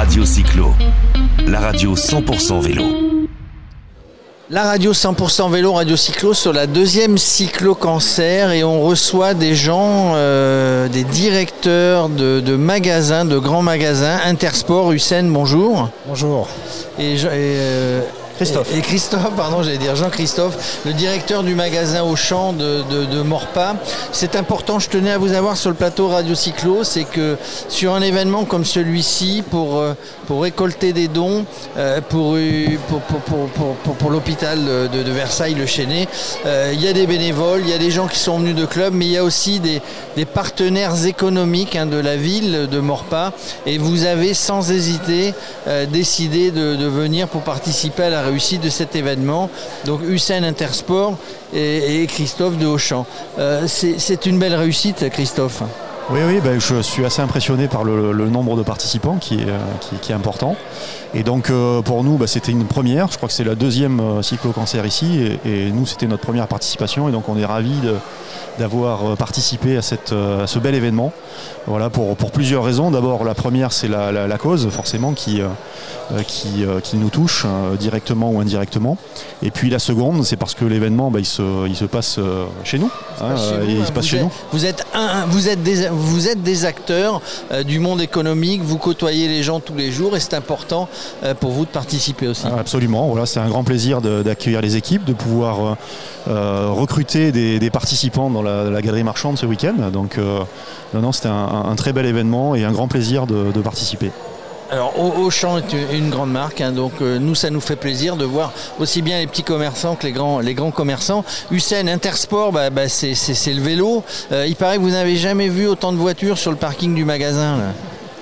Radio Cyclo, la radio 100% vélo. La radio 100% vélo, Radio Cyclo, sur la deuxième Cyclo Cancer et on reçoit des gens, euh, des directeurs de, de magasins, de grands magasins. Intersport, Hussein, bonjour. Bonjour. Et, je- et, euh, Christophe. Et, Christophe, pardon, j'allais dire Jean-Christophe, le directeur du magasin Auchan de, de, Morpa. C'est important, je tenais à vous avoir sur le plateau Radio Cyclo, c'est que sur un événement comme celui-ci, pour, euh, pour récolter des dons euh, pour, euh, pour, pour, pour, pour- l'hôpital de, Versailles, le Chêné, euh, il y a des bénévoles, il y a des gens qui sont venus de clubs, mais il y a aussi des, des partenaires économiques hein, de la ville de Morpa. Et vous avez sans hésiter euh, décidé de, de venir pour participer à la réussite de cet événement. Donc Hussein Intersport et, Christophe de Auchan. Euh, c'est une belle réussite, Christophe. Oui, oui, ben, je suis assez impressionné par le, le nombre de participants qui est, euh, qui, qui est important. Et donc euh, pour nous, bah, c'était une première. Je crois que c'est la deuxième euh, cyclo-cancer ici. Et, et nous, c'était notre première participation. Et donc on est ravis d'avoir participé à, cette, à ce bel événement. Voilà, pour, pour plusieurs raisons. D'abord, la première, c'est la, la- la cause, forcément, qui, euh, qui, euh, qui nous touche euh, directement ou indirectement. Et puis la seconde, c'est parce que l'événement, bah, il, se, il se passe chez nous. hein, Chez vous, et il hein, se passe vous chez êtes- nous. Vous êtes, un- vous, êtes des, vous êtes des acteurs euh, du monde économique, vous côtoyez les gens tous les jours et c'est important euh, pour vous de participer aussi. Ah, Absolument, voilà, c'est un grand plaisir d'accueillir les équipes, de pouvoir euh, recruter des, participants dans la, galerie marchande ce week-end. Donc, non, c'était un, très bel événement et un grand plaisir de participer. Alors Au- Auchan est une- grande marque, hein, donc euh, nous ça nous fait plaisir de voir aussi bien les petits commerçants que les grands, commerçants. Hussein Intersport, bah, bah, c'est le vélo. Euh, il paraît que vous n'avez jamais vu autant de voitures sur le parking du magasin.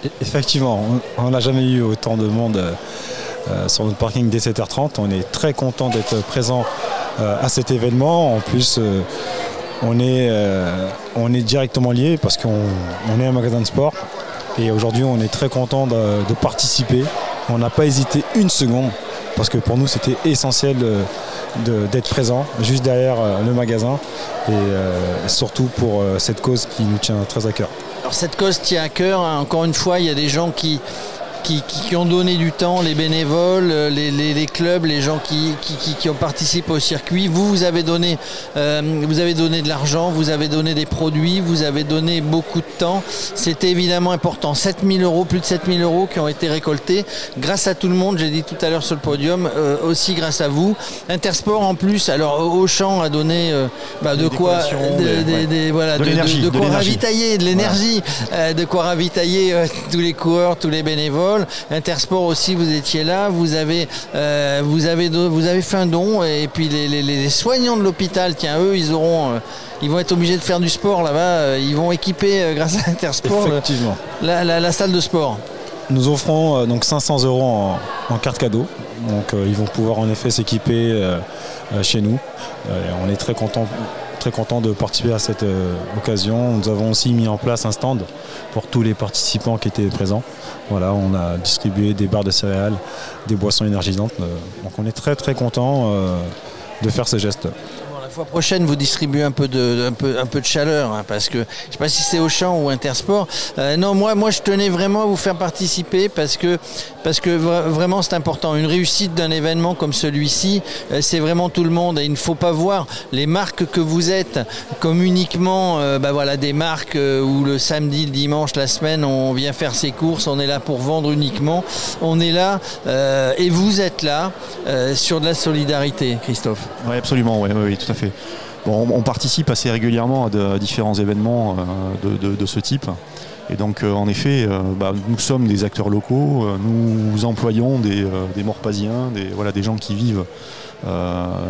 E- Effectivement, on n'a jamais eu autant de monde euh, sur notre parking dès 7h30. On est très content d'être présent à cet événement. En plus, on, est, on est directement lié parce qu'on on est un magasin de sport. Et aujourd'hui, on est très content de, participer. On n'a pas hésité une seconde parce que pour nous, c'était essentiel d'être présent juste derrière euh, le magasin et euh, surtout pour euh, cette cause qui nous tient très à cœur. Alors cette cause tient à cœur. Encore une fois, il y a des gens qui, qui, ont donné du temps, les bénévoles, euh, les, les- les clubs, les gens qui, qui, qui- qui ont participé au circuit. Vous, vous avez donné, euh, vous avez donné de l'argent, vous avez donné des produits, vous avez donné beaucoup de temps. C'était évidemment important. 7000 euros, plus de 7000 euros qui ont été récoltés grâce à tout le monde. J'ai dit tout à l'heure sur le podium, euh, aussi grâce à vous. Intersport en plus. Alors Auchan a donné euh, bah, de quoi, De quoi ravitailler, de l'énergie, de quoi ravitailler tous les coureurs, tous les bénévoles. Intersport aussi, vous étiez là, vous avez, euh, vous avez, vous avez fait un don et puis les, les- les soignants de l'hôpital, tiens, eux, ils auront, euh, ils vont être obligés de faire du sport là-bas. euh, Ils vont équiper, euh, grâce à Intersport, le- Effectivement. la, la- la salle de sport. Nous offrons donc 500 euros en, en carte cadeau. Donc ils vont pouvoir en effet s'équiper chez nous. On est très content très content de participer à cette euh, occasion. Nous avons aussi mis en place un stand pour tous les participants qui étaient présents. Voilà, on a distribué des barres de céréales, des boissons énergisantes. Euh, donc on est très très content euh, de faire ce geste. Prochaine, vous distribuez un peu de, un peu, de chaleur, hein, parce que je ne sais pas si c'est Auchan ou Intersport. Euh, non, moi, moi, je tenais vraiment à vous faire participer parce que, parce que vra- vraiment, c'est important. Une réussite d'un événement comme celui-ci, euh, c'est vraiment tout le monde. Et il ne faut pas voir les marques que vous êtes comme uniquement, euh, bah voilà, des marques où le samedi, le dimanche, la semaine, on vient faire ses courses. On est là pour vendre uniquement. On est là et vous êtes là sur de la solidarité, Christophe. Oui, absolument, oui, oui, tout à fait. On, participe assez régulièrement à, différents événements euh, de, ce type. Et donc, euh, en effet, euh, bah, nous sommes des acteurs locaux, nous employons des, des Morpasiens, des, des gens qui vivent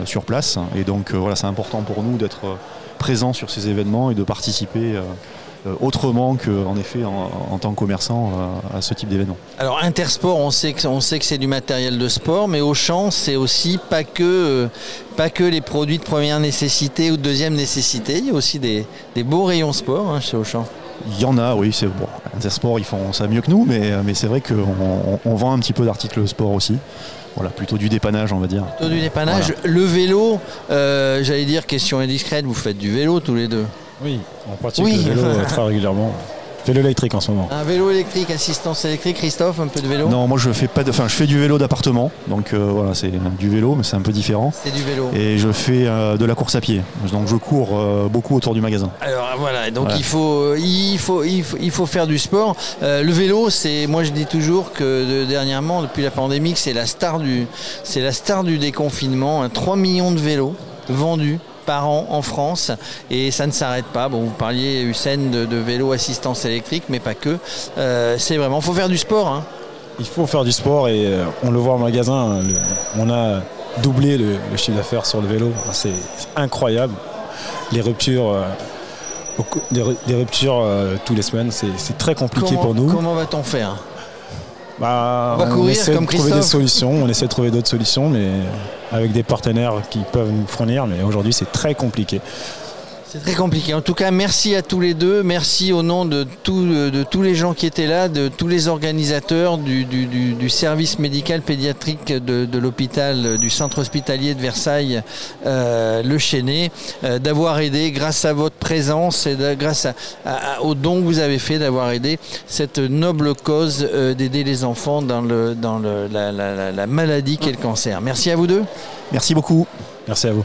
sur place. Et donc, voilà, c'est important pour nous d'être présents sur ces événements et de participer autrement qu'en effet en, en tant que commerçant euh, à ce type d'événement. Alors Intersport, on sait que on sait que c'est du matériel de sport, mais Auchan, c'est aussi pas que euh, pas que les produits de première nécessité ou de deuxième nécessité. Il y a aussi des, des beaux rayons sport hein, chez Auchan. Il y en a, oui, c'est bon. Intersport, ils font ça mieux que nous, mais, mais c'est vrai qu'on on, on vend un petit peu d'articles sport aussi. Voilà, plutôt du dépannage, on va dire. Plutôt du dépannage. Le vélo, euh, j'allais dire question indiscrète, vous faites du vélo tous les deux? Oui, on pratique Oui. le vélo euh, très régulièrement. Vélo électrique en ce moment. Un vélo électrique, assistance électrique, Christophe, un peu de vélo Non, moi je fais pas de, enfin je fais du vélo d'appartement, donc euh, voilà c'est du vélo, mais c'est un peu différent. C'est du vélo. Et je fais euh, de la course à pied, donc je cours euh, beaucoup autour du magasin. Alors voilà, donc Voilà. il, faut, il, faut, il, faut, il faut faire du sport. Euh, le vélo, c'est, moi je dis toujours que de- dernièrement, depuis la pandémie, c'est la star du, c'est la star du déconfinement. hein. 3 millions de vélos vendus par an en France et ça ne s'arrête pas. Bon, vous parliez Hussein de, de vélo assistance électrique, mais pas que. Euh, c'est vraiment, faut faire du sport. hein. Il faut faire du sport et euh, on le voit en magasin. hein, le- on a doublé le, le chiffre d'affaires sur le vélo. C'est c'est incroyable. Les ruptures, euh, des, ru- des ruptures tous les semaines, c'est très compliqué Comment, pour nous. comment va-t-on faire? Bah, On va courir essaie comme de trouver des solutions. On essaie de trouver d'autres solutions, mais avec des partenaires qui peuvent nous fournir. Mais aujourd'hui, c'est très compliqué. C'est très compliqué. En tout cas, merci à tous les deux. Merci au nom de, tout- de tous les gens qui étaient là, de tous les organisateurs du, du- du- du service médical pédiatrique de, de l'hôpital, du centre hospitalier de Versailles, euh, le Chêné, euh, d'avoir aidé grâce à votre présence et de- grâce à, à- à- aux dons que vous avez fait, d'avoir aidé cette noble cause euh, d'aider les enfants dans, le, dans le- la, la- la- la maladie qu'est le cancer. Merci à vous deux. Merci beaucoup. Merci à vous.